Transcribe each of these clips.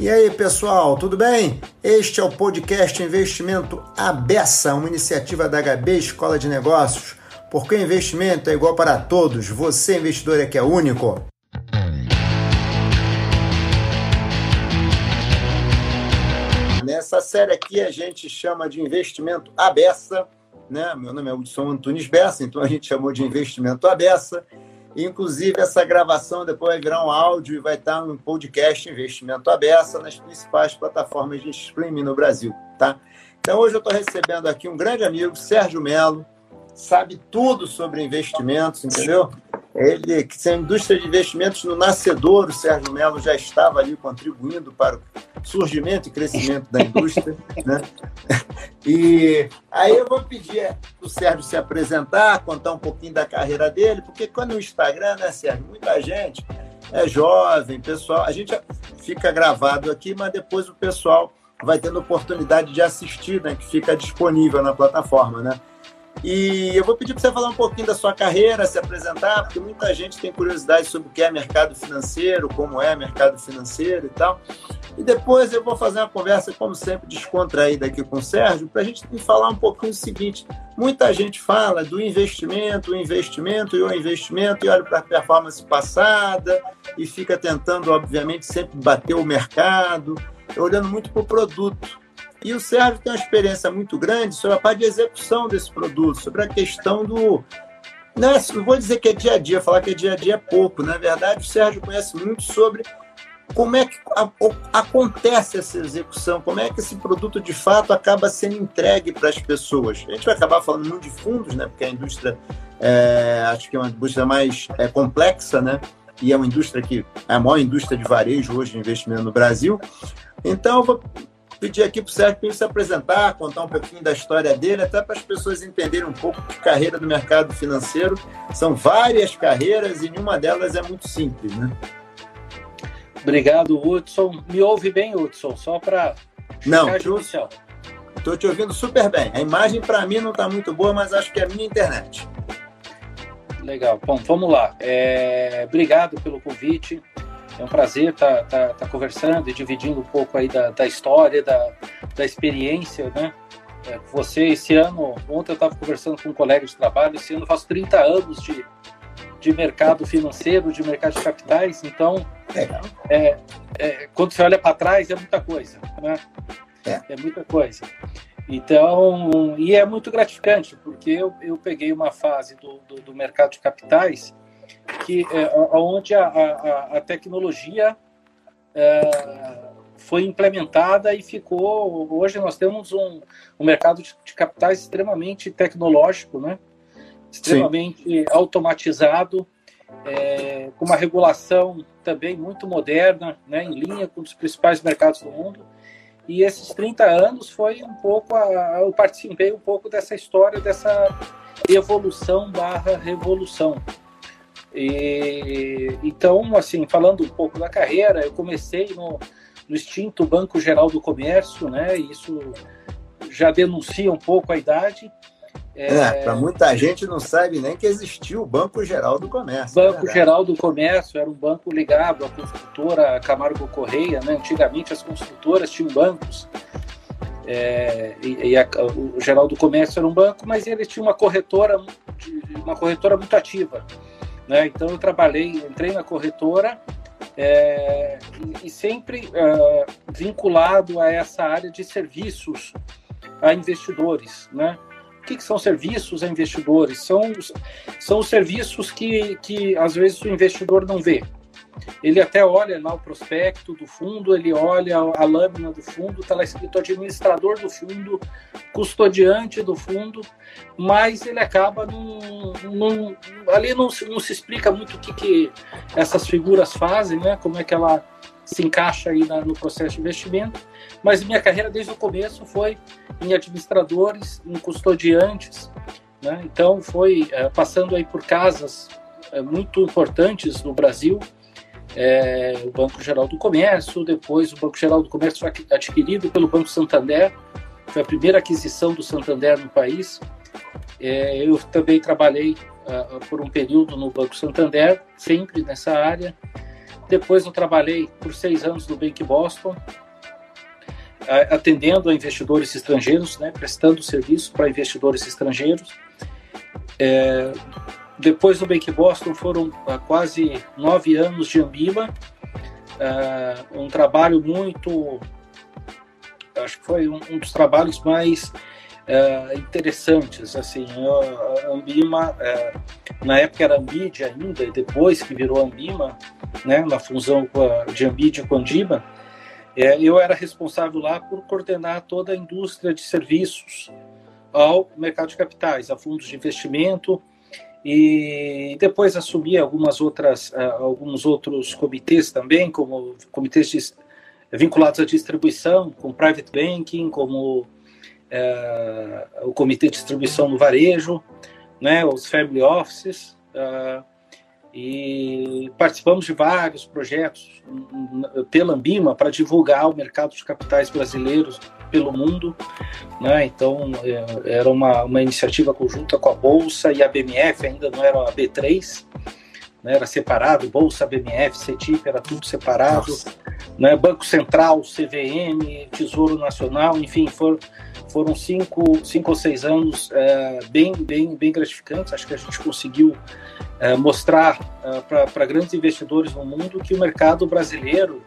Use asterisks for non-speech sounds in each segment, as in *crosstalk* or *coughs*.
E aí, pessoal, tudo bem? Este é o podcast Investimento Abessa, uma iniciativa da HB Escola de Negócios. Porque investimento é igual para todos, você investidor é que é único. Nessa série aqui a gente chama de investimento abessa, né? Meu nome é Hudson Antunes Bessa, então a gente chamou de investimento abessa. Inclusive, essa gravação depois vai virar um áudio e vai estar no podcast Investimento Aberta nas principais plataformas de streaming no Brasil, tá? Então, hoje eu estou recebendo aqui um grande amigo, Sérgio Melo, sabe tudo sobre investimentos, entendeu? Ele, que é a indústria de investimentos no nascedor, o Sérgio Melo já estava ali contribuindo para o surgimento e crescimento da indústria. *laughs* né? E aí eu vou pedir para o Sérgio se apresentar, contar um pouquinho da carreira dele, porque quando no Instagram, né, Sérgio, muita gente é jovem, pessoal, a gente fica gravado aqui, mas depois o pessoal vai tendo oportunidade de assistir, né, que fica disponível na plataforma, né? E eu vou pedir para você falar um pouquinho da sua carreira, se apresentar, porque muita gente tem curiosidade sobre o que é mercado financeiro, como é mercado financeiro e tal. E depois eu vou fazer uma conversa, como sempre, descontraída aqui com o Sérgio, para a gente falar um pouquinho do seguinte: muita gente fala do investimento, o investimento e o investimento, e olha para a performance passada e fica tentando, obviamente, sempre bater o mercado, olhando muito para o produto. E o Sérgio tem uma experiência muito grande sobre a parte de execução desse produto, sobre a questão do. Não, é, vou dizer que é dia a dia, falar que é dia a dia é pouco. Na verdade, o Sérgio conhece muito sobre como é que acontece essa execução, como é que esse produto de fato acaba sendo entregue para as pessoas. A gente vai acabar falando muito de fundos, né? Porque a indústria é, acho que é uma indústria mais é, complexa, né? E é uma indústria que é a maior indústria de varejo hoje de investimento no Brasil. Então, eu vou pedir aqui para o Sérgio se apresentar, contar um pouquinho da história dele, até para as pessoas entenderem um pouco de carreira do mercado financeiro. São várias carreiras e nenhuma delas é muito simples, né? Obrigado, Hudson. Me ouve bem, Hudson? Só para. Não, estou te ouvindo super bem. A imagem para mim não está muito boa, mas acho que é a minha internet. Legal. Bom, vamos lá. É... Obrigado pelo convite. É um prazer estar tá, tá, tá conversando e dividindo um pouco aí da, da história, da, da experiência, né? É, você, esse ano, ontem eu estava conversando com um colega de trabalho, esse ano eu faço 30 anos de, de mercado financeiro, de mercado de capitais, então, é, é, quando você olha para trás, é muita coisa, né? É. é muita coisa. Então, e é muito gratificante, porque eu, eu peguei uma fase do, do, do mercado de capitais que é, onde a, a, a tecnologia é, foi implementada e ficou. Hoje nós temos um, um mercado de, de capitais extremamente tecnológico, né? extremamente Sim. automatizado, é, com uma regulação também muito moderna, né? em linha com os principais mercados do mundo. E esses 30 anos foi um pouco, a, eu participei um pouco dessa história, dessa evolução barra revolução. E, então, assim, falando um pouco da carreira, eu comecei no, no extinto Banco Geral do Comércio, né? Isso já denuncia um pouco a idade. É, é para muita gente não sabe nem que existiu o Banco Geral do Comércio. É Banco é Geral do Comércio era um banco ligado à construtora Camargo Correia, né? Antigamente as construtoras tinham bancos. É, e, e a, o Geral do Comércio era um banco, mas ele tinha uma corretora, uma corretora muito ativa. Né? Então eu trabalhei, entrei na corretora é, e, e, sempre é, vinculado a essa área de serviços a investidores, né? O que, que, são serviços a investidores? São, são os serviços que, que às vezes o investidor não vê, ele até olha lá o prospecto do fundo, ele olha a lâmina do fundo, está lá escrito administrador do fundo, custodiante do fundo, mas ele acaba num, num, ali não, não, se explica muito o que, que essas figuras fazem, né? Como é que ela se encaixa aí na, no processo de investimento. Mas minha carreira desde o começo foi em administradores, em custodiantes, né? Então foi é, passando aí por casas é, muito importantes no Brasil, é, o Banco Geral do Comércio, depois o Banco Geral do Comércio foi adquirido pelo Banco Santander, foi a primeira aquisição do Santander no país. É, eu também trabalhei uh, por um período no Banco Santander, sempre nessa área. Depois eu trabalhei por seis anos no Bank Boston, atendendo a investidores estrangeiros, né, prestando serviço para investidores estrangeiros. É, depois do Bank Boston foram uh, quase nove anos de Ambima, uh, um trabalho muito, acho que foi um, um dos trabalhos mais uh, interessantes, assim, a Ambima, na época era Ambid ainda, e depois que virou Ambima, né, na fusão de Ambid com Andima, eu era responsável lá por coordenar toda a indústria de serviços ao mercado de capitais, a fundos de investimento, e depois assumi algumas outras, uh, alguns outros comitês também, como comitês vinculados à distribuição, com private banking, como uh, o comitê de distribuição no varejo, né, os family offices, uh, e participamos de vários projetos pela Ambima para divulgar o mercado de capitais brasileiros pelo mundo. Né? Então, é, era uma, uma iniciativa conjunta com a Bolsa e a BMF, ainda não era a B3, né? era separado, Bolsa, BMF, CETIP, era tudo separado. Né? Banco Central, CVM, Tesouro Nacional, enfim, foram, foram cinco, cinco ou seis anos é, bem, bem, bem gratificantes. Acho que a gente conseguiu é, mostrar é, para grandes investidores no mundo que o mercado brasileiro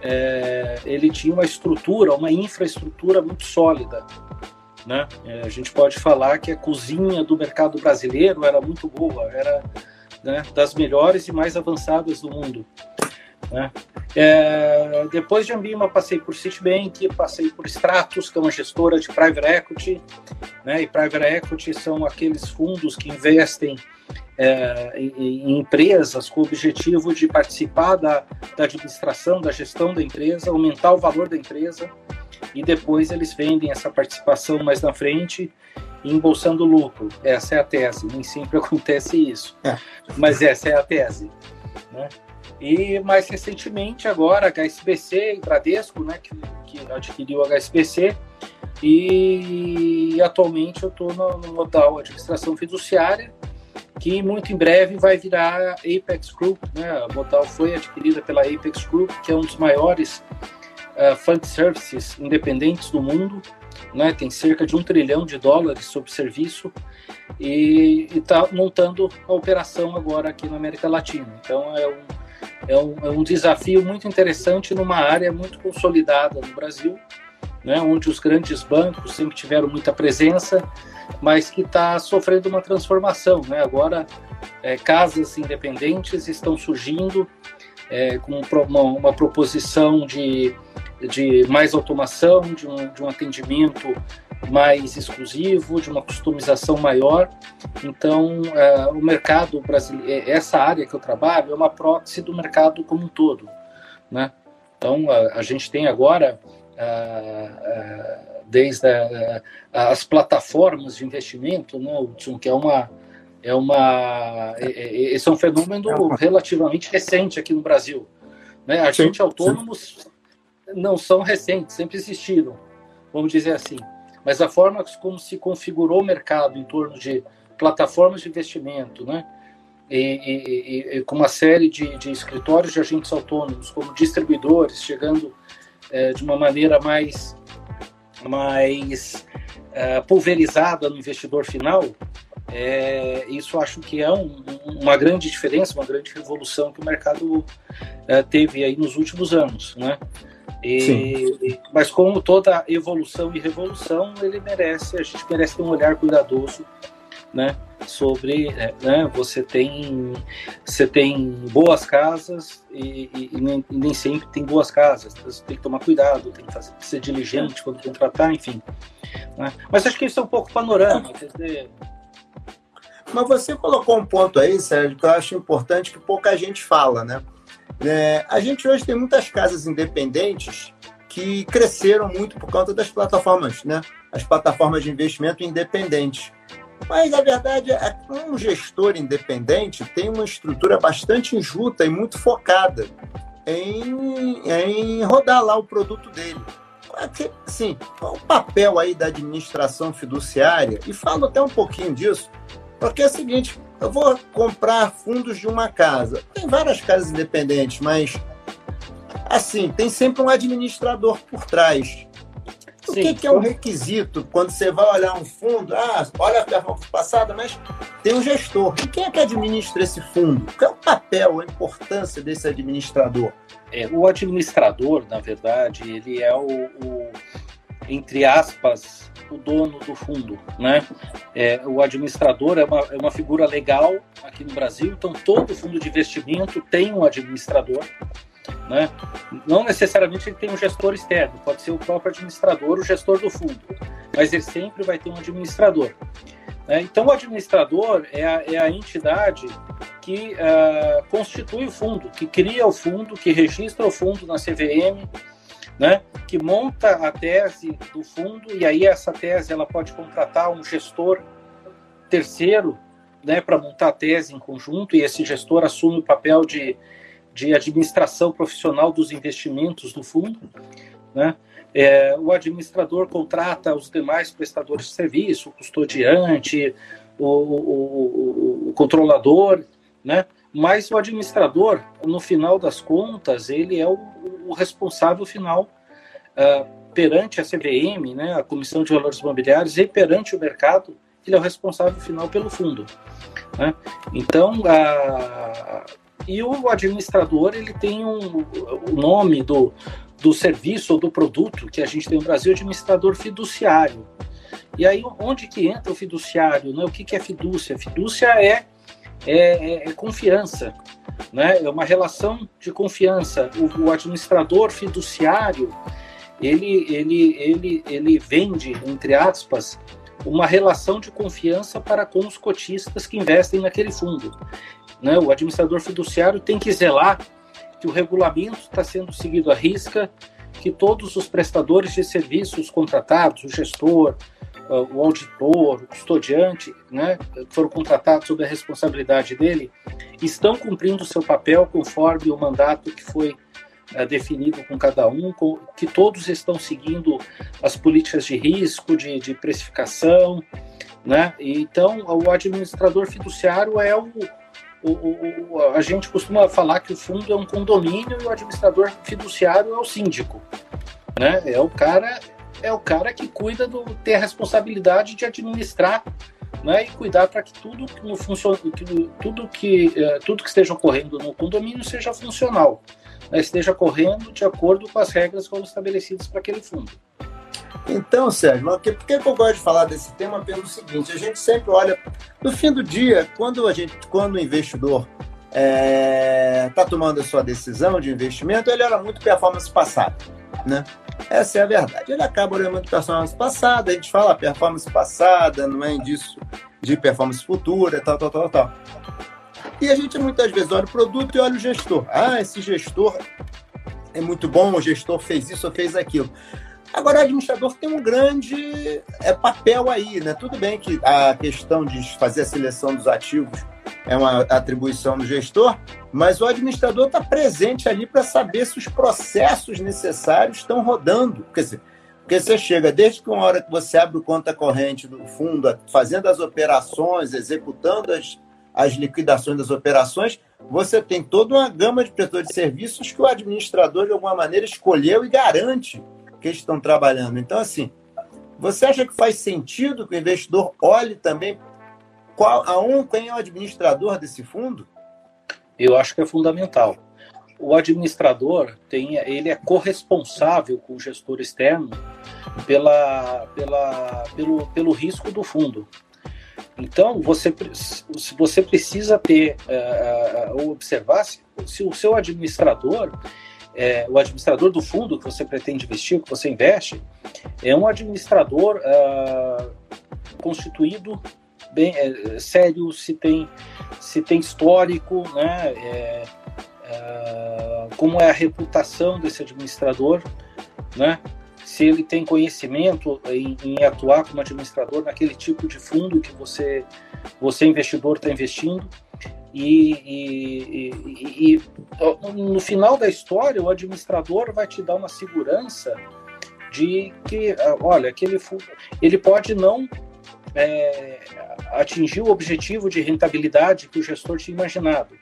é, ele tinha uma estrutura, uma infraestrutura muito sólida. Né? É, a gente pode falar que a cozinha do mercado brasileiro era muito boa, era né, das melhores e mais avançadas do mundo. Né? É, depois de Ambima, passei por Citibank, passei por Stratos, que é uma gestora de private equity. Né? E private equity são aqueles fundos que investem é, em, em, empresas com o objetivo de participar da, da administração, da gestão da empresa, aumentar o valor da empresa e depois eles vendem essa participação mais na frente embolsando lucro. Essa é a tese. Nem sempre *laughs* acontece isso, é. mas essa é a tese. Né? E mais recentemente, agora, HSBC e Bradesco, né, que, que adquiriu a HSBC, e atualmente eu estou no, no modal administração fiduciária, que muito em breve vai virar Apex Group. Né? A Modal foi adquirida pela Apex Group, que é um dos maiores uh, fund services independentes do mundo. Né? Tem cerca de um trilhão de dólares sob serviço e está montando a operação agora aqui na América Latina. Então é um, é um, é um desafio muito interessante numa área muito consolidada no Brasil, né? onde os grandes bancos sempre tiveram muita presença mas que está sofrendo uma transformação. Né? Agora, é, casas independentes estão surgindo é, com uma, uma, proposição de, de mais automação, de um, de um atendimento mais exclusivo, de uma customização maior. Então, é, o mercado brasileiro, é, essa área que eu trabalho é uma proxy do mercado como um todo. Né? Então, a, a gente tem agora. Desde a, as plataformas de investimento, né, que é uma é uma esse é um fenômeno é relativamente recente aqui no Brasil. Né? Agentes autônomos não são recentes, sempre existiram, vamos dizer assim. Mas a forma como se configurou o mercado em torno de plataformas de investimento, né? E, e, e, com uma série de, de, escritórios de agentes autônomos, como distribuidores, chegando é, de uma maneira mais mais uh, pulverizada no investidor final, é, isso acho que é um, uma grande diferença, uma grande revolução que o mercado uh, teve aí nos últimos anos, né? E, mas como toda evolução e revolução, ele merece, a gente merece ter um olhar cuidadoso, né? Sobre, é, né? Você tem, você tem boas casas e, e, e, nem, nem, sempre tem boas casas. Você tem que tomar cuidado, tem que fazer, ser diligente quando contratar, enfim. Né? Mas acho que isso é um pouco panorama, quer dizer. Mas você colocou um ponto aí, Sérgio, que eu acho importante que pouca gente fala, né? É, a gente hoje tem muitas casas independentes que cresceram muito por conta das plataformas, né? As plataformas de investimento independentes. Mas a verdade é que um gestor independente tem uma estrutura bastante enjuta e muito focada em, em rodar lá o produto dele. Sim, qual o papel aí da administração fiduciária? E falo até um pouquinho disso, porque é o seguinte, eu vou comprar fundos de uma casa. Tem várias casas independentes, mas assim, tem sempre um administrador por trás. O Sim. que, que, é o requisito quando você vai olhar um fundo? Ah, olha a performance passada, mas tem um gestor. E quem é que administra esse fundo? Qual é o papel, a importância desse administrador? É, o administrador, na verdade, ele é o, o entre aspas, o dono do fundo, né? É, o administrador é uma, é uma figura legal aqui no Brasil, então todo fundo de investimento tem um administrador, né? Não necessariamente ele tem um gestor externo, pode ser o próprio administrador, o gestor do fundo, mas ele sempre vai ter um administrador. Né? Então, o administrador é a, é a entidade que uh, constitui o fundo, que cria o fundo, que registra o fundo na CVM, né? que monta a tese do fundo e aí essa tese ela pode contratar um gestor terceiro né, para montar a tese em conjunto e esse gestor assume o papel de, de administração profissional dos investimentos do fundo. Né? É, o administrador contrata os demais prestadores de serviço, o custodiante, o, o, o, o controlador, né? mas o administrador, no final das contas, ele é o, o responsável final uh, perante a CVM, né, a Comissão de Valores Imobiliários, e perante o mercado, ele é o responsável final pelo fundo. Né? Então, a, e o administrador ele tem um, o nome do, do serviço ou do produto que a gente tem no Brasil, administrador fiduciário. E aí, onde que entra o fiduciário? Né? O que, que é fidúcia? Fidúcia é é, é, é, confiança, né? é uma relação de confiança. O, o, administrador fiduciário, ele, ele, ele, ele vende, entre aspas, uma relação de confiança para com os cotistas que investem naquele fundo. Né? O administrador fiduciário tem que zelar que o regulamento está sendo seguido à risca, que todos os prestadores de serviços contratados, o gestor, o auditor, o custodiante, né, que foram contratados sob a responsabilidade dele, estão cumprindo o seu papel conforme o mandato que foi é, definido com cada um, com, que todos estão seguindo as políticas de risco, de, de precificação, né? Então, o administrador fiduciário é o, o, o, a gente costuma falar que o fundo é um condomínio e o administrador fiduciário é o síndico, né? É o cara é o cara que cuida do ter a responsabilidade de administrar né, e cuidar para que tudo que funcione, que, tudo que uh, tudo que esteja ocorrendo no condomínio seja funcional, né, esteja correndo de acordo com as regras que foram estabelecidas para aquele fundo. Então, Sérgio, por que eu gosto de falar desse tema? Pelo seguinte, a gente sempre olha no fim do dia, quando a gente, quando o investidor está é, tá tomando a sua decisão de investimento, ele olha muito performance passada, né? Essa é a verdade. Ele acaba olhando muito performance passada, a gente fala performance passada, não é indício de performance futura, tal, tal, tal, tal. E a gente muitas vezes olha o produto e olha o gestor. Ah, esse gestor é muito bom, o gestor fez isso ou fez aquilo. Agora, o administrador tem um grande é, papel aí, né? Tudo bem que a questão de fazer a seleção dos ativos é uma atribuição do gestor, mas o administrador está presente ali para saber se os processos necessários estão rodando. Quer dizer, porque você chega, desde que uma hora que você abre o conta corrente do fundo, fazendo as operações, executando as, as liquidações das operações, você tem toda uma gama de prestadores de serviços que o administrador, de alguma maneira, escolheu e garante que estão trabalhando. Então, assim, você acha que faz sentido que o investidor olhe também qual, a um, quem é o administrador desse fundo? Eu acho que é fundamental. O administrador tem, ele é corresponsável com o gestor externo pela, pela, pelo, pelo risco do fundo. Então, você, você precisa ter, uh, observar se, se, o seu administrador, é, o administrador do fundo que você pretende investir, que você investe, é um administrador uh, constituído bem é, sério, se tem, se tem histórico, né? É, é, como é a reputação desse administrador, né? Se ele tem conhecimento em, em atuar como administrador naquele tipo de fundo que você, você investidor, está investindo. E, e, e, e, no final da história, o administrador vai te dar uma segurança de que, olha, aquele ele pode não é, atingir o objetivo de rentabilidade que o gestor tinha imaginado.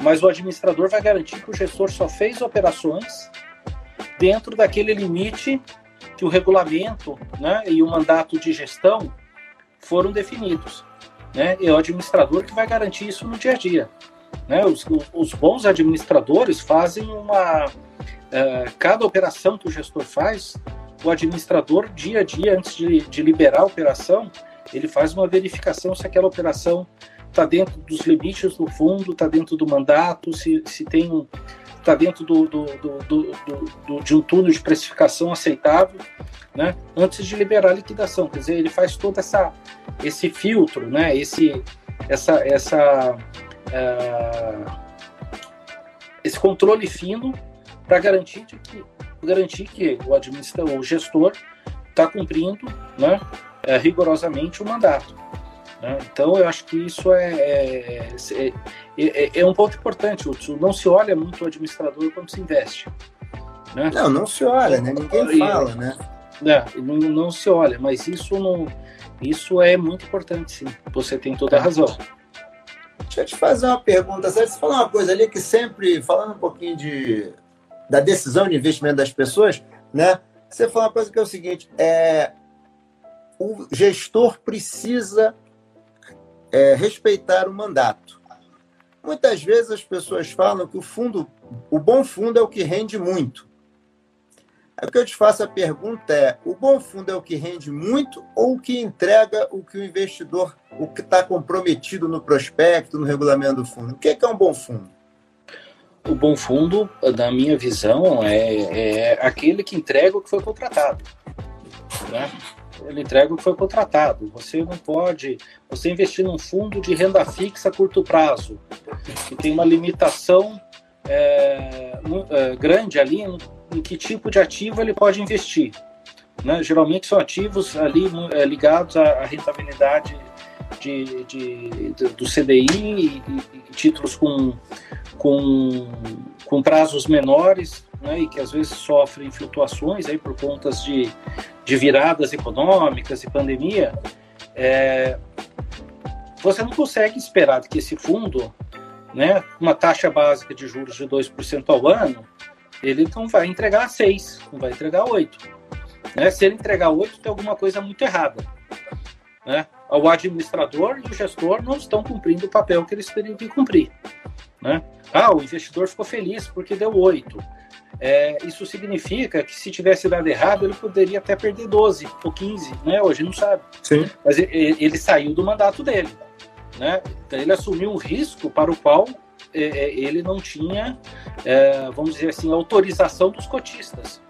Mas o administrador vai garantir que o gestor só fez operações dentro daquele limite que o regulamento né, e o mandato de gestão foram definidos. Né? É o administrador que vai garantir isso no dia a dia. Né? Os, os bons administradores fazem uma. Uh, cada operação que o gestor faz, o administrador, dia a dia, antes de, de liberar a operação, ele faz uma verificação se aquela operação está dentro dos limites do fundo, está dentro do mandato, se, se tem está dentro do, do, do, de um túnel de precificação aceitável, né? Antes de liberar a liquidação, quer dizer, ele faz todo essa esse filtro, né? Esse essa essa uh, esse controle fino para garantir que garantir que o administrador, o gestor está cumprindo, né? É, rigorosamente o mandato. Né? Então, eu acho que isso é, é, é, é, é um ponto importante, Hudson. Não se olha muito o administrador quando se investe. Né? Não, não se olha, né? ninguém fala, né? É, não, não se olha, mas isso, não, isso é muito importante, sim. Você tem toda a tá. razão. Deixa eu te fazer uma pergunta. Você falou uma coisa ali que sempre, falando um pouquinho de, da decisão de investimento das pessoas, né? Você falou uma coisa que é o seguinte: é, o gestor precisa é, respeitar o mandato. Muitas vezes as pessoas falam que o fundo, o bom fundo é o que rende muito. O que eu te faço a pergunta é: o bom fundo é o que rende muito ou o que entrega o que o investidor, o que está comprometido no prospecto, no regulamento do fundo? O que é, que é um bom fundo? O bom fundo, na minha visão, é, é aquele que entrega o que foi contratado. Né? Ele entrega o que foi contratado. Você não pode, você investir num fundo de renda fixa a curto prazo, que tem uma limitação é, é, grande ali em, que tipo de ativo ele pode investir. Né? Geralmente são ativos ali é, ligados à, rentabilidade de, de, de, do CDI e, e, títulos com, com, com prazos menores né, e que às vezes sofrem flutuações aí por contas de, de viradas econômicas e pandemia, é, você não consegue esperar que esse fundo, né, uma taxa básica de juros de 2% ao ano, ele não vai entregar 6, não vai entregar 8. Né? Se ele entregar 8, tem alguma coisa muito errada. Né? O administrador e o gestor não estão cumprindo o papel que eles teriam que cumprir. Né? Ah, o investidor ficou feliz porque deu 8 é, isso significa que se tivesse dado errado, ele poderia até perder 12 ou 15, né? Hoje não sabe. Sim. Mas ele, ele saiu do mandato dele, né? Então ele assumiu um risco para o qual é, é, ele não tinha, é, vamos dizer assim, autorização dos cotistas.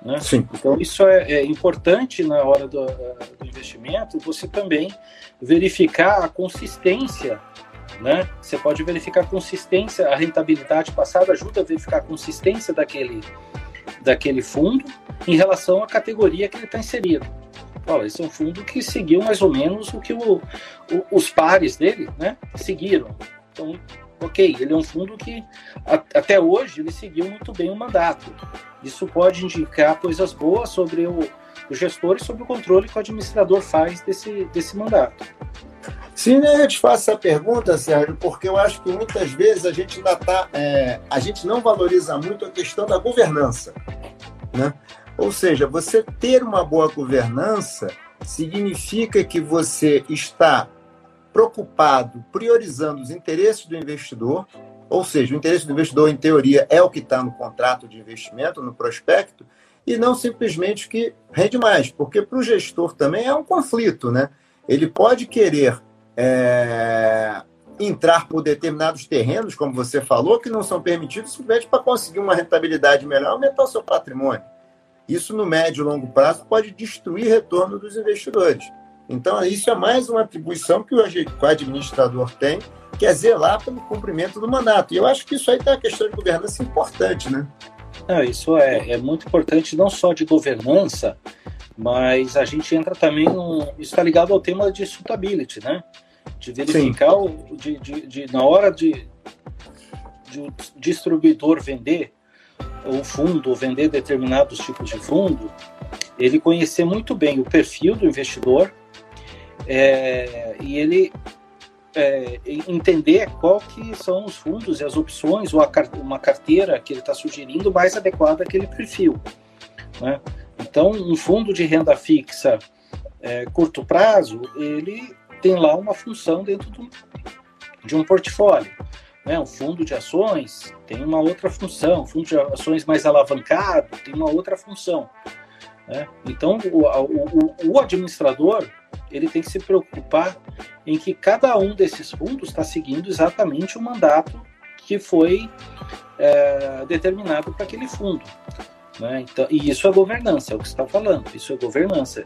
Né? Sim. Então isso é, é, importante na hora do, do investimento, você também verificar a consistência né? Você pode verificar a consistência, a rentabilidade passada ajuda a verificar a consistência daquele, daquele fundo em relação à categoria que ele está inserido. Olha, esse é um fundo que seguiu mais ou menos o que o, o, os pares dele né, seguiram. Então, ok, ele é um fundo que a, até hoje ele seguiu muito bem o mandato. Isso pode indicar coisas boas sobre o, o gestor e sobre o controle que o administrador faz desse, desse mandato. Sim, né, eu te faço essa pergunta, Sérgio, porque eu acho que muitas vezes a gente ainda tá, é, a gente não valoriza muito a questão da governança, né? Ou seja, você ter uma boa governança significa que você está preocupado, priorizando os interesses do investidor, ou seja, o interesse do investidor, em teoria, é o que está no contrato de investimento, no prospecto, e não simplesmente que rende mais, porque para o gestor também é um conflito, né? Ele pode querer é, entrar por determinados terrenos, como você falou, que não são permitidos simplesmente para conseguir uma rentabilidade melhor, aumentar o seu patrimônio. Isso, no médio e longo prazo, pode destruir retorno dos investidores. Então, isso é mais uma atribuição que o administrador tem, que é zelar pelo cumprimento do mandato. E eu acho que isso aí tem uma questão de governança importante, né? Não, isso é, é muito importante, não só de governança, mas a gente entra também no. Isso está ligado ao tema de suitability, né? De verificar, o, de, de, de, na hora de, de o distribuidor vender o fundo, ou vender determinados tipos de fundo, ele conhecer muito bem o perfil do investidor, é, e ele é, entender qual que são os fundos e as opções ou a, uma carteira que ele está sugerindo mais adequada àquele perfil. Né? Então, um fundo de renda fixa é, curto prazo, ele tem lá uma função dentro do, de um portfólio. Né? Um fundo de ações tem uma outra função, um fundo de ações mais alavancado tem uma outra função. Né? Então, o, o, o, administrador ele tem que se preocupar em que cada um desses fundos está seguindo exatamente o mandato que foi é, determinado para aquele fundo. Né? Então, e isso é governança, é o que você está falando. Isso é governança.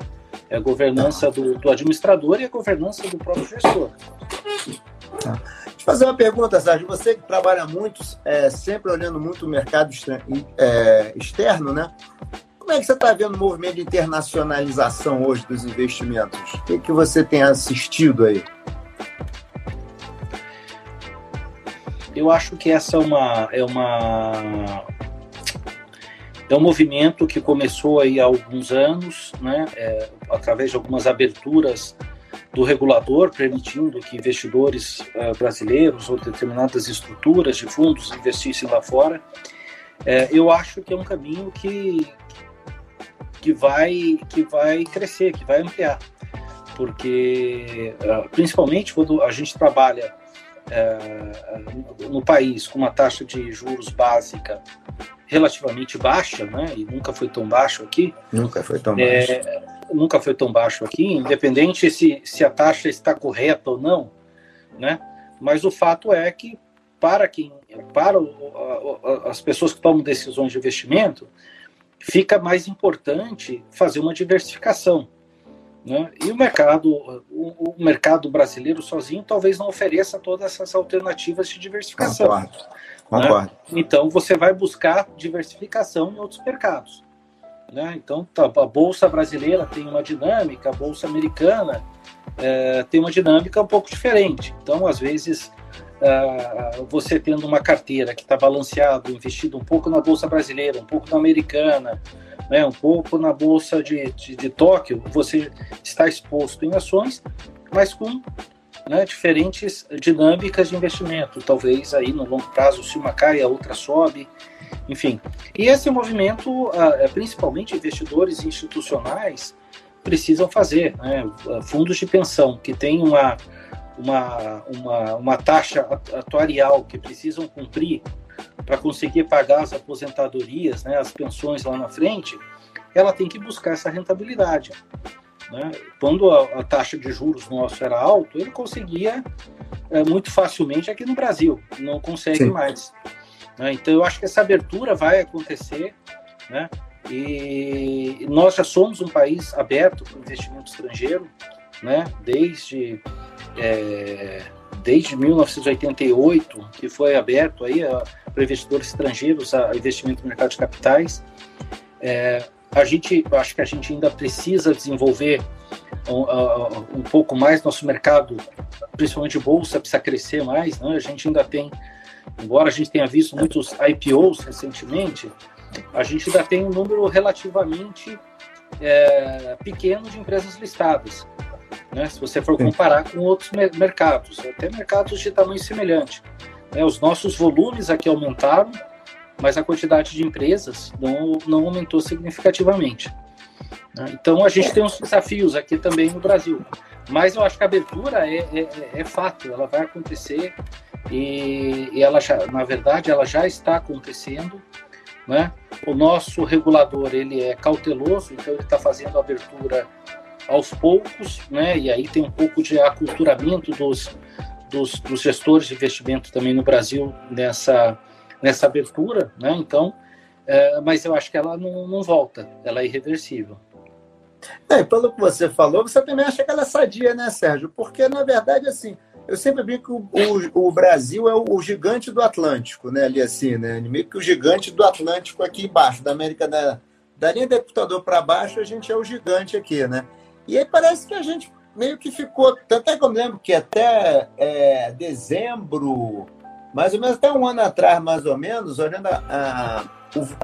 É a governança do, do administrador e a governança do próprio gestor. Tá. Deixa eu fazer uma pergunta, Sérgio. Você que trabalha muito, é, sempre olhando muito o mercado é, externo, né? Como é que você está vendo o movimento de internacionalização hoje dos investimentos? O que, que você tem assistido aí? Eu acho que essa é uma, é uma é um movimento que começou aí há alguns anos, né, é, através de algumas aberturas do regulador, permitindo que investidores uh, brasileiros ou determinadas estruturas de fundos investissem lá fora. É, eu acho que é um caminho que, que vai que vai crescer, que vai ampliar, porque uh, principalmente quando a gente trabalha uh, no país com uma taxa de juros básica relativamente baixa, né? E nunca foi tão baixo aqui. Nunca foi tão é, baixo. Nunca foi tão baixo aqui, independente se, se a taxa está correta ou não, né? Mas o fato é que para quem, para o, a, as pessoas que tomam decisões de investimento, fica mais importante fazer uma diversificação. Né? E o mercado, o, o, mercado brasileiro sozinho talvez não ofereça todas essas alternativas de diversificação. Concordo. Concordo. Né? Então você vai buscar diversificação em outros mercados. Né? Então tá, a bolsa brasileira tem uma dinâmica, a bolsa americana é, tem uma dinâmica um pouco diferente. Então às vezes uh, você tendo uma carteira que está balanceado, investido um pouco na bolsa brasileira, um pouco na americana, né, um pouco na bolsa de, de, de Tóquio, você está exposto em ações, mas com né, diferentes dinâmicas de investimento. Talvez aí no longo prazo, se uma cai, a outra sobe, enfim. E esse movimento, uh, principalmente investidores institucionais, precisam fazer. Né? Fundos de pensão que têm uma uma, uma, uma taxa atuarial que precisam cumprir para conseguir pagar as aposentadorias, né, as pensões lá na frente, ela tem que buscar essa rentabilidade. Né? Quando a, a taxa de juros nosso era alto, ele conseguia é, muito facilmente aqui no Brasil, não consegue Sim. mais. Né? Então eu acho que essa abertura vai acontecer, né? E nós já somos um país aberto para o investimento estrangeiro, né? Desde é, desde 1988 que foi aberto aí para investidores estrangeiros a investimento no mercado de capitais. É, a gente, acho que a gente ainda precisa desenvolver um, um, pouco mais nosso mercado, principalmente bolsa, precisa crescer mais. Né? A gente ainda tem, embora a gente tenha visto muitos IPOs recentemente, a gente ainda tem um número relativamente é, pequeno de empresas listadas né? se você for comparar com outros mercados, até mercados de tamanho semelhante. Né? Os nossos volumes aqui aumentaram, mas a quantidade de empresas não, não aumentou significativamente. Né? Então a gente tem uns desafios aqui também no Brasil. Mas eu acho que a abertura é, é, é fato, ela vai acontecer e, e, ela já, na verdade, ela já está acontecendo. Né? O nosso regulador ele é cauteloso, então ele está fazendo a abertura aos poucos, né? E aí tem um pouco de aculturamento dos, dos, dos gestores de investimento também no Brasil nessa, nessa abertura, né? Então, é, mas eu acho que ela não, não volta, ela é irreversível. É, pelo que você falou, você também acha que ela é sadia, né, Sérgio? Porque, na verdade, assim, eu sempre brinco que o, o, o Brasil é o, o, gigante do Atlântico, né? Ali assim, né? Meio que o gigante do Atlântico aqui embaixo, da América da, da linha do Equador para baixo, a gente é o gigante aqui, né? E aí parece que a gente meio que ficou. Tanto é que eu lembro que até é, dezembro, mais ou menos até um ano atrás, mais ou menos, olhando a, a,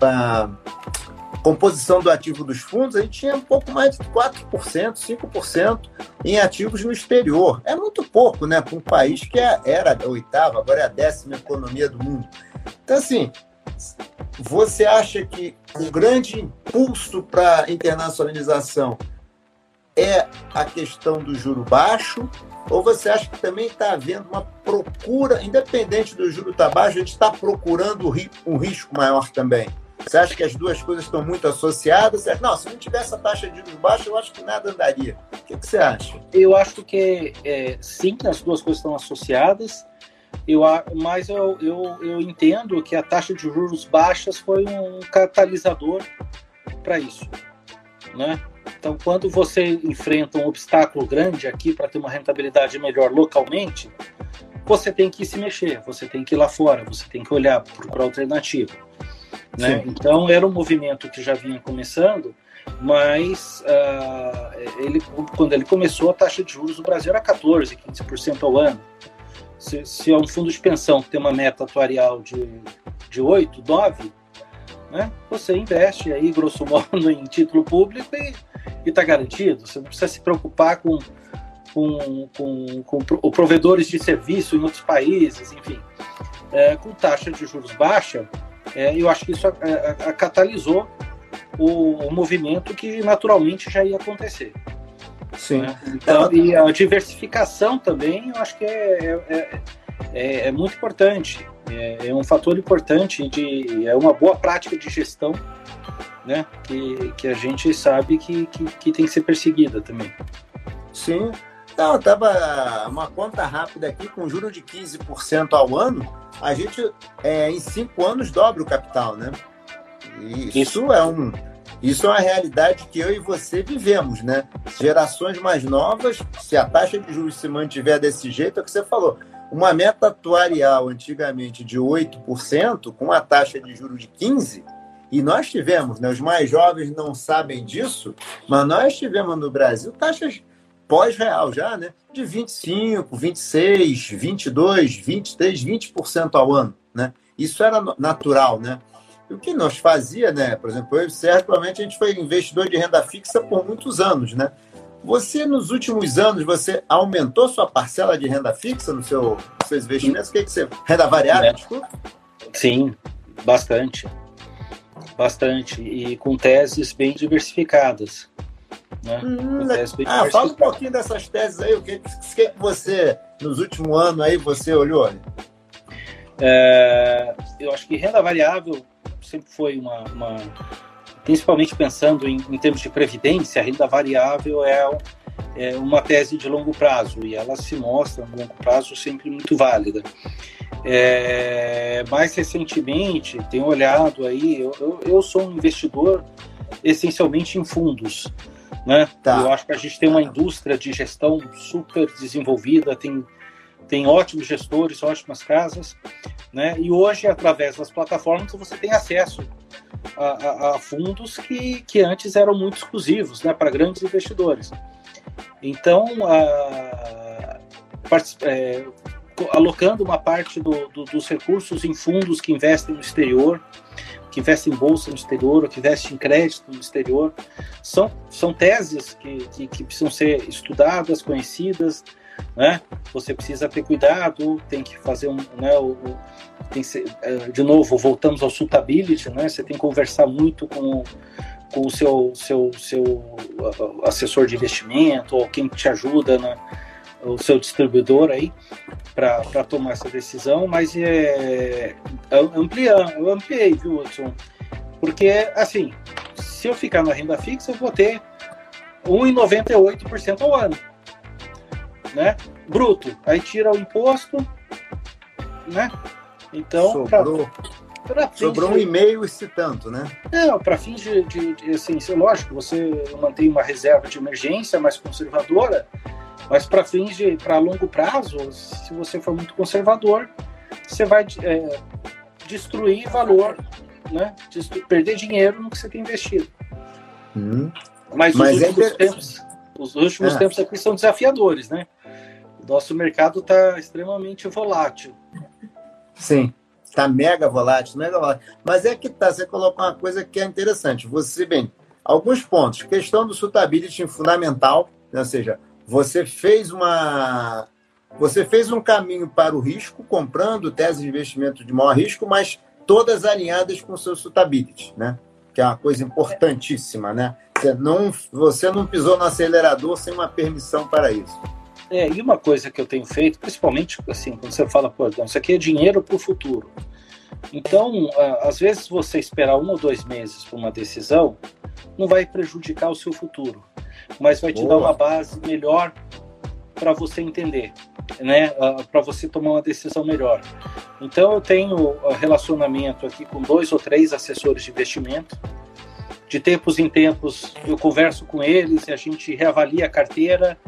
a composição do ativo dos fundos, a gente tinha um pouco mais de 4%, 5% em ativos no exterior. É muito pouco, né? Para um país que é, era a oitava, agora é a décima economia do mundo. Então, assim, você acha que o grande impulso para internacionalização é a questão do juro baixo? Ou você acha que também está havendo uma procura, independente do juro estar tá baixo, a gente está procurando um risco maior também? Você acha que as duas coisas estão muito associadas? Não, se não tivesse a taxa de juros baixa, eu acho que nada andaria. O que, que você acha? Eu acho que é, sim, as duas coisas estão associadas. Eu, mas eu, eu, eu entendo que a taxa de juros baixas foi um catalisador para isso. Né? Então, quando você enfrenta um obstáculo grande aqui para ter uma rentabilidade melhor localmente, você tem que se mexer, você tem que ir lá fora, você tem que olhar, procurar alternativa. Né? Então, era um movimento que já vinha começando, mas uh, ele, quando ele começou, a taxa de juros no Brasil era 14%, 15% ao ano. Se, se, é um fundo de pensão que tem uma meta atuarial de, de 8, 9, né, você investe aí, grosso modo, *laughs* em título público e está garantido. Você não precisa se preocupar com, com, com, com, provedores de serviço em outros países, enfim. É, com taxa de juros baixa, é, eu acho que isso a, a, a catalisou o, o, movimento que naturalmente já ia acontecer. Sim. Né? Então, e a diversificação também, eu acho que é, é, é, é muito importante. É, é, um fator importante de é uma boa prática de gestão, né? Que, que a gente sabe que, que, que tem que ser perseguida também. Sim. Não, tava uma conta rápida aqui com juro de 15% ao ano a gente é, em cinco anos dobra o capital, né? E isso é um isso é uma realidade que eu e você vivemos, né? Gerações mais novas, se a taxa de juros se mantiver desse jeito, é o que você falou. Uma meta atuarial antigamente de 8%, com a taxa de juros de 15%, e nós tivemos, né? Os mais jovens não sabem disso, mas nós tivemos no Brasil taxas pós-real já, né? De 25, 26, 22, 23, 20% ao ano, né? Isso era natural, né? E o que nós fazia, né? Por exemplo, eu e certamente a gente foi investidor de renda fixa por muitos anos, né? Você, nos últimos anos, você aumentou sua parcela de renda fixa no seu, nos seus investimentos? O que, é que você... Renda variável, é. desculpa? Sim, bastante. Bastante. E com teses bem diversificadas. Né? Hum, ah, fala um pouquinho dessas teses aí, o que, que você, nos últimos anos aí, você olhou? É, eu acho que renda variável sempre foi uma, uma principalmente pensando em, em, termos de previdência, a renda variável é, é, uma tese de longo prazo e ela se mostra, no longo prazo, sempre muito válida. É, mais recentemente, tenho olhado aí, eu, eu, eu sou um investidor essencialmente em fundos. Né? Tá. Eu acho que a gente tem uma indústria de gestão super desenvolvida, tem, tem ótimos gestores, ótimas casas, né? e hoje, através das plataformas, você tem acesso a, a, fundos que, que antes eram muito exclusivos né? para grandes investidores. Então, a, é, alocando uma parte do, do, dos recursos em fundos que investem no exterior, que investe em bolsa no exterior, ou que investe em crédito no exterior. São, são teses que, que, que precisam ser estudadas, conhecidas, né? Você precisa ter cuidado, tem que fazer um, né, o, tem ser, é, de novo, voltamos ao suitability, né? Você tem que conversar muito com, com o seu, seu, seu assessor de investimento ou quem te ajuda na, o seu distribuidor aí para tomar essa decisão, mas é, ampliando, eu ampliei, viu, Hudson? Porque, assim, se eu ficar na renda fixa, eu vou ter 1,98% ao ano, né? Bruto. Aí tira o imposto, né? Então, sobrou, pra, sobrou um e-mail esse tanto, né? Não, para fins de, de, de, assim, lógico, você mantém uma reserva de emergência mais conservadora, mas para fins de para longo prazo, se você for muito conservador, você vai é, destruir valor, né? Destru perder dinheiro no que você tem investido. Hum. Mas, Mas os é últimos, é... tempos, os últimos ah. tempos aqui são desafiadores, né? Nosso mercado está extremamente volátil. Sim. está mega volátil, mega volátil. Mas é que tá, você colocou uma coisa que é interessante. Você, bem, alguns pontos. Questão do suitability fundamental, né? ou seja, você fez uma. Você fez um caminho para o risco, comprando teses de investimento de maior risco, mas todas alinhadas com o seu suitability, né? Que é uma coisa importantíssima, né? Você não, você não pisou no acelerador sem uma permissão para isso. É, e uma coisa que eu tenho feito, principalmente assim, quando você fala, pô, então, isso aqui é dinheiro para o futuro. Então, às vezes você esperar um ou dois meses para uma decisão não vai prejudicar o seu futuro, mas vai te Boa. dar uma base melhor para você entender, né? Para você tomar uma decisão melhor. Então, eu tenho relacionamento aqui com dois ou três assessores de investimento. De tempos em tempos, eu converso com eles e a gente reavalia a carteira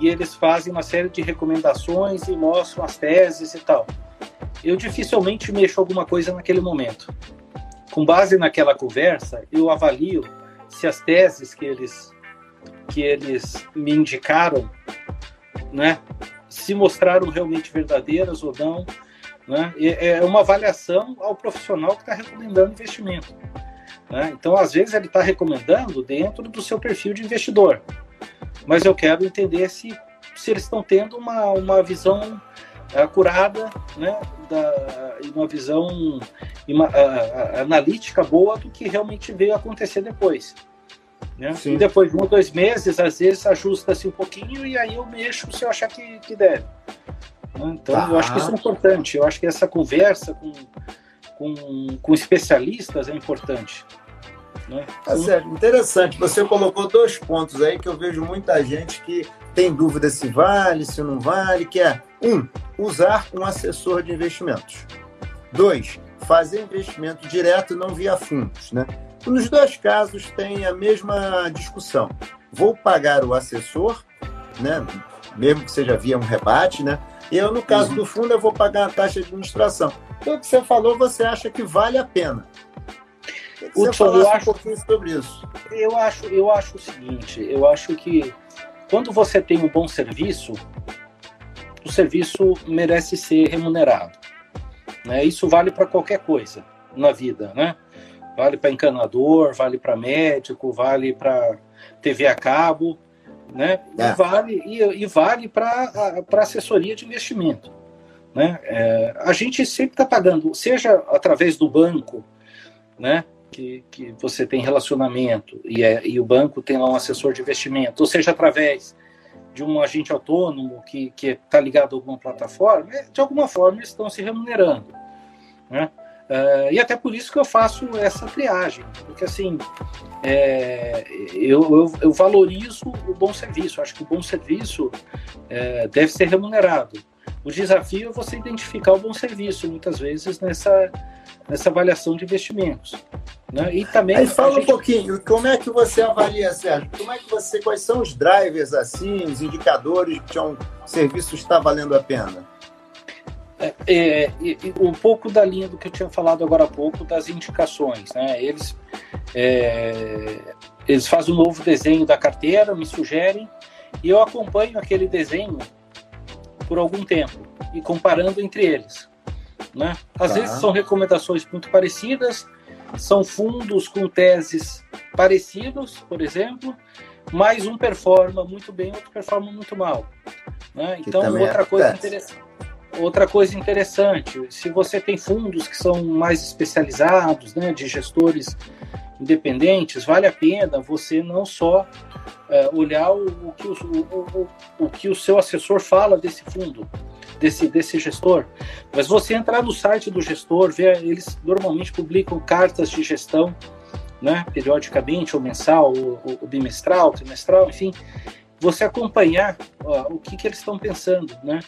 e eles fazem uma série de recomendações e mostram as teses e tal eu dificilmente mexo alguma coisa naquele momento. Com base naquela conversa, eu avalio se as teses que eles que eles me indicaram, né, se mostraram realmente verdadeiras ou não, né? É uma avaliação ao profissional que está recomendando investimento. Né? Então, às vezes ele está recomendando dentro do seu perfil de investidor, mas eu quero entender se se eles estão tendo uma, uma visão acurada, né, da, e uma visão uma, a, a, analítica boa do que realmente veio acontecer depois. Né? E depois de um ou dois meses, às vezes ajusta-se um pouquinho e aí eu mexo se eu achar que, que deve. Né? Então, tá. eu acho que isso é importante. Eu acho que essa conversa com, com, com especialistas é importante. Né? Tá certo, interessante. Você colocou dois pontos aí que eu vejo muita gente que tem dúvida se vale, se não vale, que é um, usar um assessor de investimentos. Dois, fazer investimento direto não via fundos, né? Nos dois casos tem a mesma discussão. Vou pagar o assessor, né? Mesmo que seja via um rebate, né? E eu, no caso uhum. do fundo, eu vou pagar a taxa de administração. Então, o que você falou, você acha que vale a pena. Você eu acho, um pouquinho sobre isso. Eu acho, eu acho o seguinte, eu acho que quando você tem um bom serviço, o serviço merece ser remunerado. Né? Isso vale para qualquer coisa na vida, né? Vale para encanador, vale para médico, vale para TV a cabo, né? É. E vale e, e vale para assessoria de investimento, né? É, a gente sempre está pagando, seja através do banco, né? Que, que você tem relacionamento e, é, e o banco tem lá um assessor de investimento, ou seja, através de um agente autônomo que está ligado a alguma plataforma, é, de alguma forma eles estão se remunerando. Né? Uh, e até por isso que eu faço essa triagem, porque assim é, eu, eu, eu, valorizo o bom serviço, acho que o bom serviço é, deve ser remunerado. O desafio é você identificar o bom serviço, muitas vezes, nessa, nessa avaliação de investimentos. Né? E também. Aí fala gente... um pouquinho, como é que você avalia, Sérgio? Como é que você. Quais são os drivers, assim, os indicadores de que um serviço está valendo a pena? É, é, um pouco da linha do que eu tinha falado agora há pouco, das indicações. Né? Eles, é, eles fazem um novo desenho da carteira, me sugerem, e eu acompanho aquele desenho por algum tempo e comparando entre eles. Né? Às tá. vezes são recomendações muito parecidas, são fundos com teses parecidos, por exemplo, mas um performa muito bem, outro performa muito mal. Né? Então, outra coisa interessante. Outra coisa interessante, se você tem fundos que são mais especializados, né, de gestores independentes, vale a pena você não só é, olhar o, o, que o, o, o, que o seu assessor fala desse fundo, desse, desse gestor. Mas você entrar no site do gestor, ver, eles normalmente publicam cartas de gestão, né, periodicamente, ou mensal, ou, ou bimestral, trimestral, enfim, você acompanhar ó, o que, que eles estão pensando, né?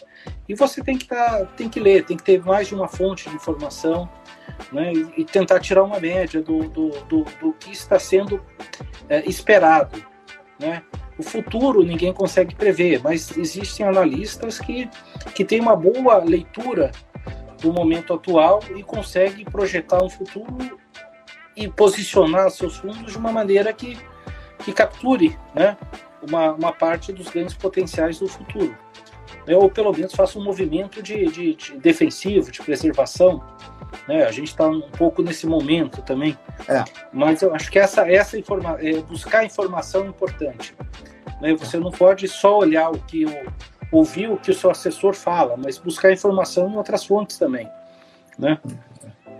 E você tem que tá, tem que ler, tem que ter mais de uma fonte de informação, né? E, tentar tirar uma média do, do, do, do que está sendo é, esperado, né? O futuro ninguém consegue prever, mas existem analistas que, que têm uma boa leitura do momento atual e conseguem projetar um futuro e posicionar seus fundos de uma maneira que, que capture né, uma, uma parte dos ganhos potenciais do futuro. Ou pelo menos faça um movimento de, de, de defensivo, de preservação né? A gente está um pouco nesse momento também. É. Mas eu acho que essa, essa informa é, buscar informação é importante. Né? Você não pode só olhar o que o, ouvir o que o seu assessor fala, mas buscar informação em outras fontes também, né?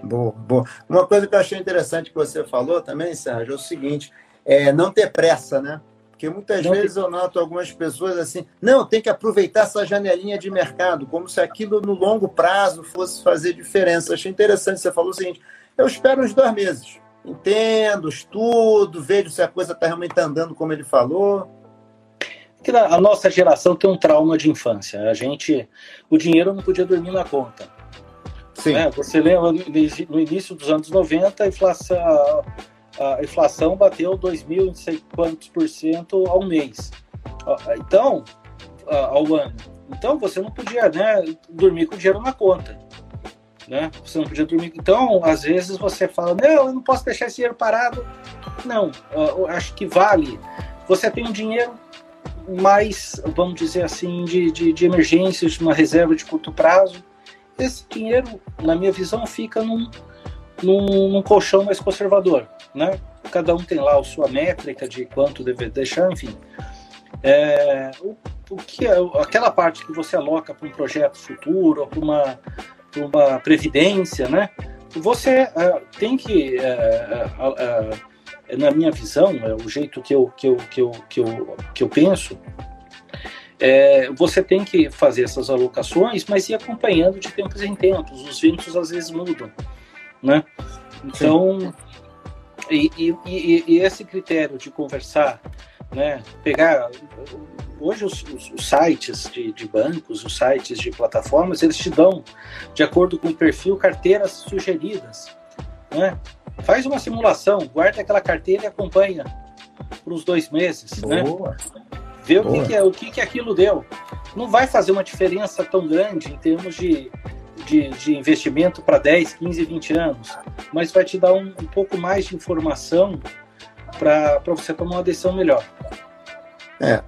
Boa, boa. Uma coisa que eu achei interessante que você falou também, Sérgio, é o seguinte: é não ter pressa, né? Porque muitas não vezes eu noto algumas pessoas assim, não, tem que aproveitar essa janelinha de mercado, como se aquilo no longo prazo fosse fazer diferença. Achei interessante, você falou o seguinte, eu espero uns dois meses, entendo, estudo, vejo se a coisa está realmente andando como ele falou. A nossa geração tem um trauma de infância. A gente, o dinheiro não podia dormir na conta. Sim. Né? Você lembra no início dos anos 90, a inflação, a inflação bateu 2 mil não sei quantos por cento ao mês. Então, ao ano. Então, você não podia né, dormir com dinheiro na conta. Né? Você não podia dormir. Então, às vezes você fala, não, eu não posso deixar esse dinheiro parado. Não, acho que vale. Você tem um dinheiro mais, vamos dizer assim, de, de, de emergências, uma reserva de curto prazo. Esse dinheiro, na minha visão, fica num, num, num colchão mais conservador né? Cada um tem lá a sua métrica de quanto deve deixar, enfim. É, o, o, que é, aquela parte que você aloca para um projeto futuro, para uma, uma previdência, né? Você uh, tem que, uh, uh, na minha visão, é o jeito que eu, que eu, que eu, que eu, que eu penso, é, você tem que fazer essas alocações, mas ir acompanhando de tempos em tempos. Os ventos às vezes mudam, né? Então, Sim. E, e, e, esse critério de conversar, né, pegar hoje os, os, os sites de, de, bancos, os sites de plataformas, eles te dão, de acordo com o perfil, carteiras sugeridas. Né? Faz uma simulação, guarda aquela carteira e acompanha por uns dois meses. Né? Boa. Né? Vê o, que, que, é, o que, que aquilo deu. Não vai fazer uma diferença tão grande em termos de, de, de investimento para 10, 15, 20 anos, mas vai te dar um, um pouco mais de informação para você tomar uma decisão melhor. É,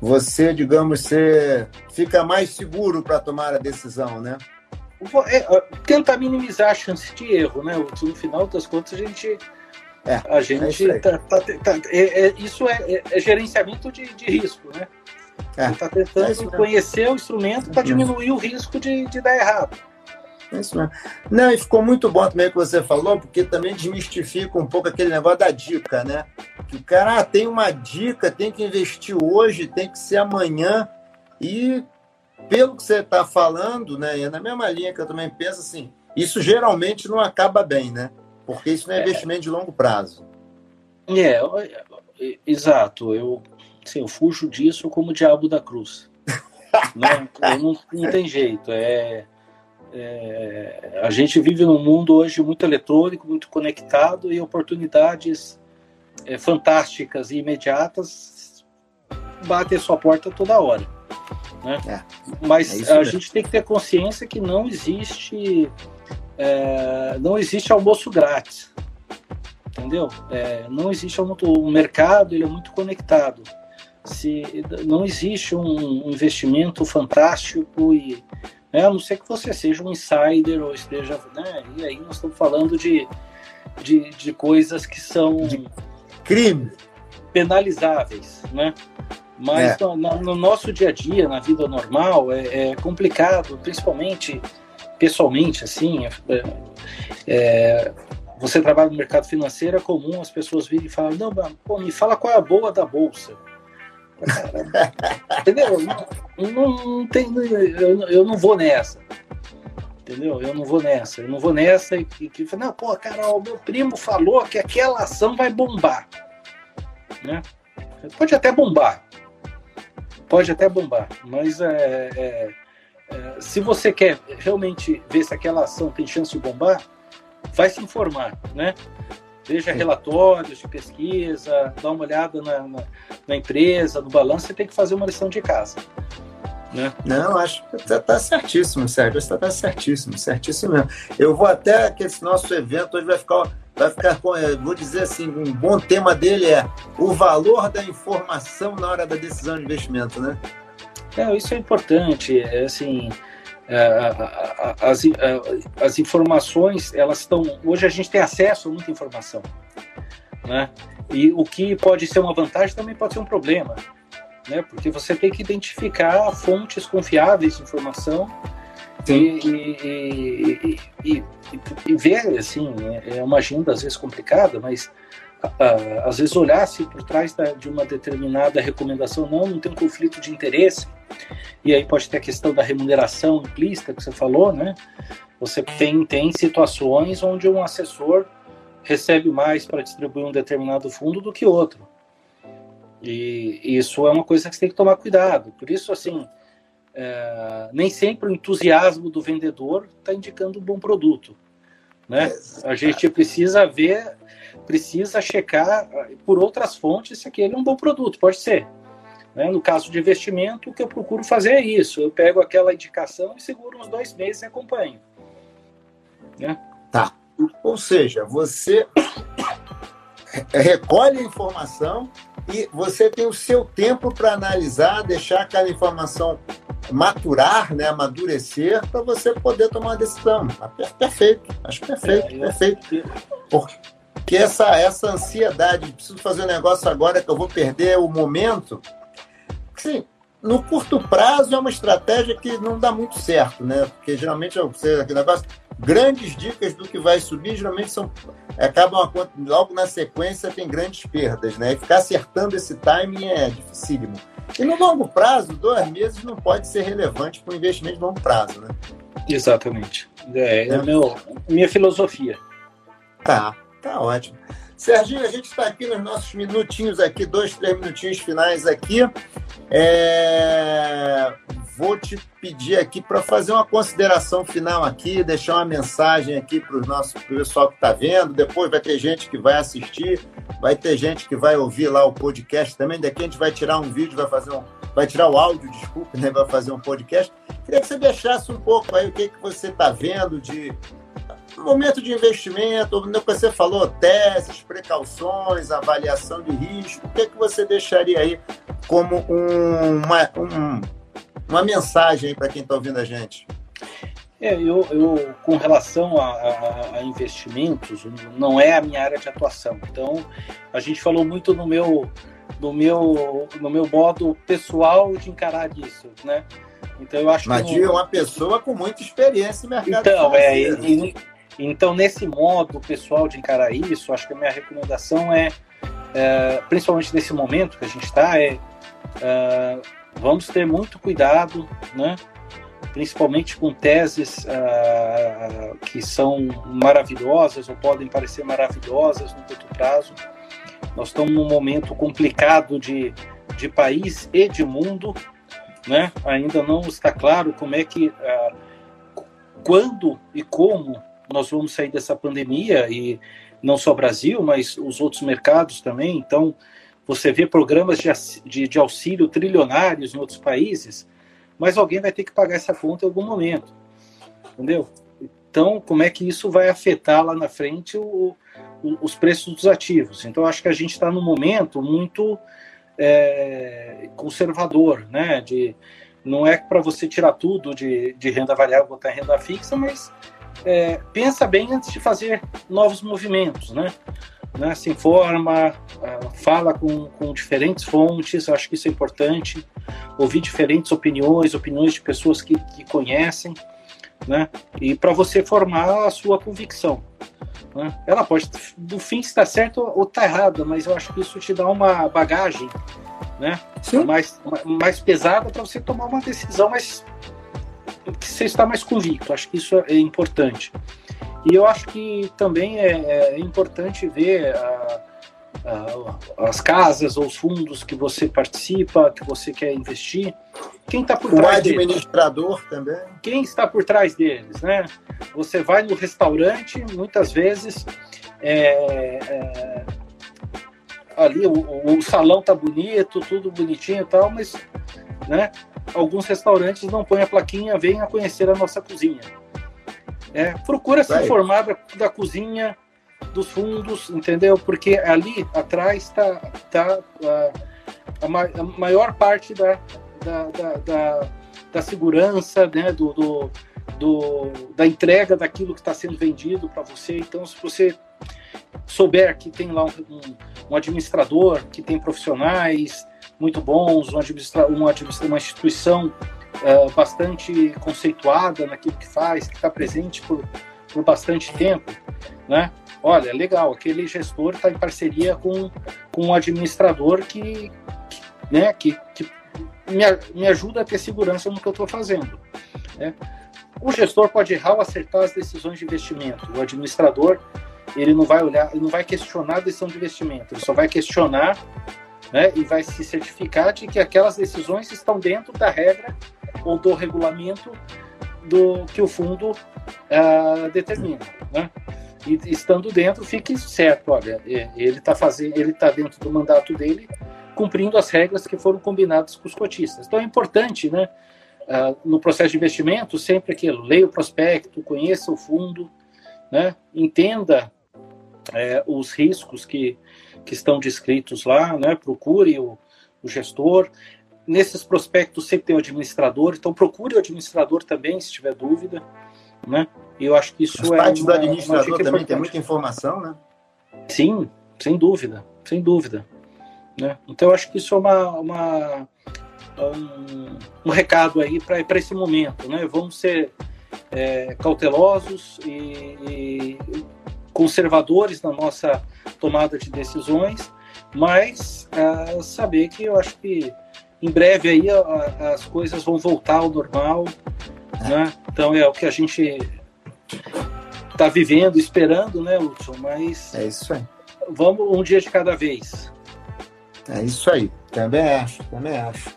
você, digamos, você fica mais seguro para tomar a decisão, né? É, tenta minimizar a chance de erro, né? No final das contas, a gente. É, a gente é tá, tá, tá, é, é, isso é, é, gerenciamento de, de risco, né? É, está tentando conhecer o instrumento para diminuir o risco de, de dar errado. É isso mesmo. Não, e ficou muito bom também o que você falou, porque também desmistifica um pouco aquele negócio da dica, né? Que o cara ah, tem uma dica, tem que investir hoje, tem que ser amanhã. E pelo que você está falando, né? E é na mesma linha que eu também penso assim, isso geralmente não acaba bem, né? Porque isso não é, é. investimento de longo prazo. É, exato. Eu, assim, eu fujo disso como o diabo da cruz. *laughs* não, não, não tem jeito. É é, a gente vive num mundo hoje muito eletrônico, muito conectado e oportunidades é, fantásticas e imediatas batem a sua porta toda hora. Né? É, Mas é a mesmo. gente tem que ter consciência que não existe é, não existe almoço grátis, entendeu? Não existe almoço, o mercado ele é muito conectado. Se não existe um investimento fantástico e né? A não ser que você seja um insider ou esteja. Né? E aí nós estamos falando de, de, de coisas que são. De crime. Penalizáveis, né? Mas é. no, no, nosso dia a dia, na vida normal, é, é complicado, principalmente pessoalmente, assim. É, é, você trabalha no mercado financeiro, é comum as pessoas virem e falam: Não, pô, me fala qual é a boa da bolsa. *laughs* Entendeu? Não, não tem, eu, eu não vou nessa. Entendeu? Eu não vou nessa. Eu não vou nessa e que não, pô, cara, o meu primo falou que aquela ação vai bombar. Né? Pode até bombar. Pode até bombar. Mas é, é, é, se você quer realmente ver se aquela ação tem chance de bombar, vai se informar, né? Veja relatórios de pesquisa, dá uma olhada na, na, na empresa, no balanço, você tem que fazer uma lição de casa. Né? Não, acho que está tá certíssimo, Sérgio. Está tá certíssimo, certíssimo mesmo. Eu vou até que esse nosso evento hoje vai ficar, vai ficar com, vou dizer assim, um bom tema dele é o valor da informação na hora da decisão de investimento, né? É, isso é importante. É, assim, as, as informações, elas estão. Hoje a gente tem acesso a muita informação. Né? E o que pode ser uma vantagem também pode ser um problema. Né? Porque você tem que identificar fontes confiáveis de informação e, e, e, ver, assim, é uma agenda às vezes complicada, mas às vezes olhar se por trás de uma determinada recomendação não, não tem um conflito de interesse, e aí pode ter a questão da remuneração implícita que você falou, né? Você tem, tem situações onde um assessor recebe mais para distribuir um determinado fundo do que outro. E isso é uma coisa que você tem que tomar cuidado. Por isso, assim, é, nem sempre o entusiasmo do vendedor está indicando um bom produto. Né? A gente precisa ver, precisa checar por outras fontes se aquele é um bom produto, pode ser. Né? No caso de investimento, o que eu procuro fazer é isso: eu pego aquela indicação e seguro uns dois meses e acompanho. Né? Tá. Ou seja, você *coughs* recolhe a informação e você tem o seu tempo para analisar, deixar aquela informação maturar, né, amadurecer, para você poder tomar uma decisão. Ah, perfeito, acho perfeito, é, perfeito. Porque essa, essa ansiedade, preciso fazer um negócio agora que eu vou perder o momento, sim, no curto prazo é uma estratégia que não dá muito certo, né? Porque geralmente você aquele negócio, grandes dicas do que vai subir geralmente são acabam logo na sequência tem grandes perdas, né? E ficar acertando esse timing é dificílimo. E no longo prazo, dois meses não pode ser relevante para um investimento de longo prazo, né? Exatamente. É, é, é meu, minha filosofia. Tá, tá ótimo. Serginho, a gente está aqui nos nossos minutinhos aqui, dois, três minutinhos finais aqui. É... Vou te pedir aqui para fazer uma consideração final aqui, deixar uma mensagem aqui para o nosso pessoal que está vendo. Depois vai ter gente que vai assistir, vai ter gente que vai ouvir lá o podcast também. Daqui a gente vai tirar um vídeo, vai fazer um, vai tirar o áudio, desculpe, né? Vai fazer um podcast. Queria que você deixasse um pouco aí o que, que você está vendo de momento de investimento, que você falou, testes, precauções, avaliação de risco, o que, é que você deixaria aí como um, uma, um, uma mensagem para quem está ouvindo a gente? É, eu, eu com relação a, a, a, investimentos, não é a minha área de atuação. Então, a gente falou muito no meu, no meu, no meu modo pessoal de encarar isso, né? Então eu acho Mas que. é uma pessoa com muita experiência no mercado Então, é, e, então, nesse modo pessoal de encarar isso, acho que a minha recomendação é, é principalmente nesse momento que a gente está, é, é, vamos ter muito cuidado, né? principalmente com teses uh, que são maravilhosas ou podem parecer maravilhosas no curto prazo. Nós estamos num momento complicado de, de país e de mundo, né? Ainda não está claro como é que, uh, quando e como nós vamos sair dessa pandemia e não só o Brasil, mas os outros mercados também. Então, você vê programas de, de, de, auxílio trilionários em outros países, mas alguém vai ter que pagar essa conta em algum momento, entendeu? Então, como é que isso vai afetar lá na frente o, o, os preços dos ativos? Então, acho que a gente está num momento muito é, conservador, né? De, não é para você tirar tudo de, de renda variável botar em renda fixa, mas é, pensa bem antes de fazer novos movimentos, né? né? Se informa, é, fala com, com diferentes fontes, acho que isso é importante. Ouvir diferentes opiniões, opiniões de pessoas que, que conhecem, né? E para você formar a sua convicção. Né? Ela pode, no fim, estar certa ou estar errada, mas eu acho que isso te dá uma bagagem né? mais, mais pesada para você tomar uma decisão mais que você está mais convicto. Acho que isso é importante. E eu acho que também é, é importante ver a, a, as casas ou os fundos que você participa, que você quer investir, quem está por o trás deles. O administrador também. Quem está por trás deles, né? Você vai no restaurante, muitas vezes, é, é, ali o, o, salão tá bonito, tudo bonitinho e tal, mas, né? Alguns restaurantes não põem a plaquinha, venha conhecer a nossa cozinha. É, procura se informar da, da, cozinha, dos fundos, entendeu? Porque ali atrás está tá, a, a, maior parte da, da, da, da segurança, né, do, do, do da entrega daquilo que está sendo vendido para você. Então, se você souber que tem lá um, um, um administrador, que tem profissionais muito bons, um administra, uma, uma instituição uh, bastante conceituada naquilo que faz, que está presente por, por bastante tempo, né? Olha, legal, aquele gestor está em parceria com, com um administrador que, que né, que, que me, me ajuda a ter segurança no que eu estou fazendo. Né? O gestor pode errar ou acertar as decisões de investimento. O administrador ele não vai olhar, ele não vai questionar a decisão de investimento, ele só vai questionar né, e vai se certificar de que aquelas decisões estão dentro da regra ou do regulamento do que o fundo uh, determina. Né? E estando dentro, fique certo, olha, ele está fazendo, ele está dentro do mandato dele, cumprindo as regras que foram combinadas com os cotistas. Então é importante, né, uh, no processo de investimento, sempre aquilo, leia o prospecto, conheça o fundo, né, entenda é, os riscos que, que estão descritos lá, né, procure o, o gestor. Nesses prospectos sempre tem o administrador, então procure o administrador também, se tiver dúvida, né? E eu acho que isso As é. Parte do administrador também importante. tem muita informação, né? Sim, sem dúvida, sem dúvida. Né? Então eu acho que isso é uma, uma um, um, recado aí para esse momento, né? Vamos ser é, cautelosos e, e conservadores na nossa tomada de decisões, mas uh, saber que eu acho que em breve aí a, a, as coisas vão voltar ao normal, né? Então é o que a gente está vivendo, esperando, né, Hudson? Mas é isso aí. Vamos um dia de cada vez. É isso aí. Também acho, também acho.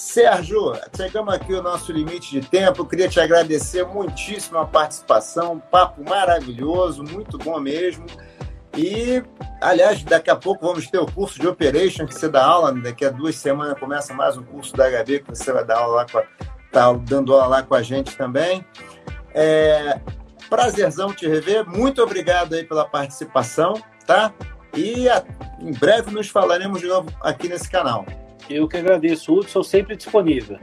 Sérgio, chegamos aqui o nosso limite de tempo. Eu queria te agradecer muitíssimo a participação, um papo maravilhoso, muito bom mesmo. E, aliás, daqui a pouco vamos ter o curso de Operation que você dá aula. Daqui a duas semanas começa mais um curso da HB que você vai dar aula lá com a, tá dando aula lá com a gente também. É, prazerzão te rever. Muito obrigado aí pela participação, tá? E a, em breve nos falaremos de novo aqui nesse canal. Eu que agradeço, Hudson, sempre disponível.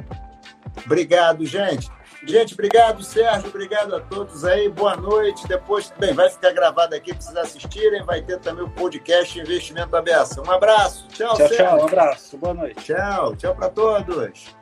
Obrigado, gente. Gente, obrigado, Sérgio. Obrigado a todos aí. Boa noite. Depois, bem, vai ficar gravado aqui para vocês assistirem. Vai ter também o podcast Investimento Aberto. Um abraço. Tchau, tchau Sérgio. Tchau, um abraço. Boa noite. Tchau, tchau para todos.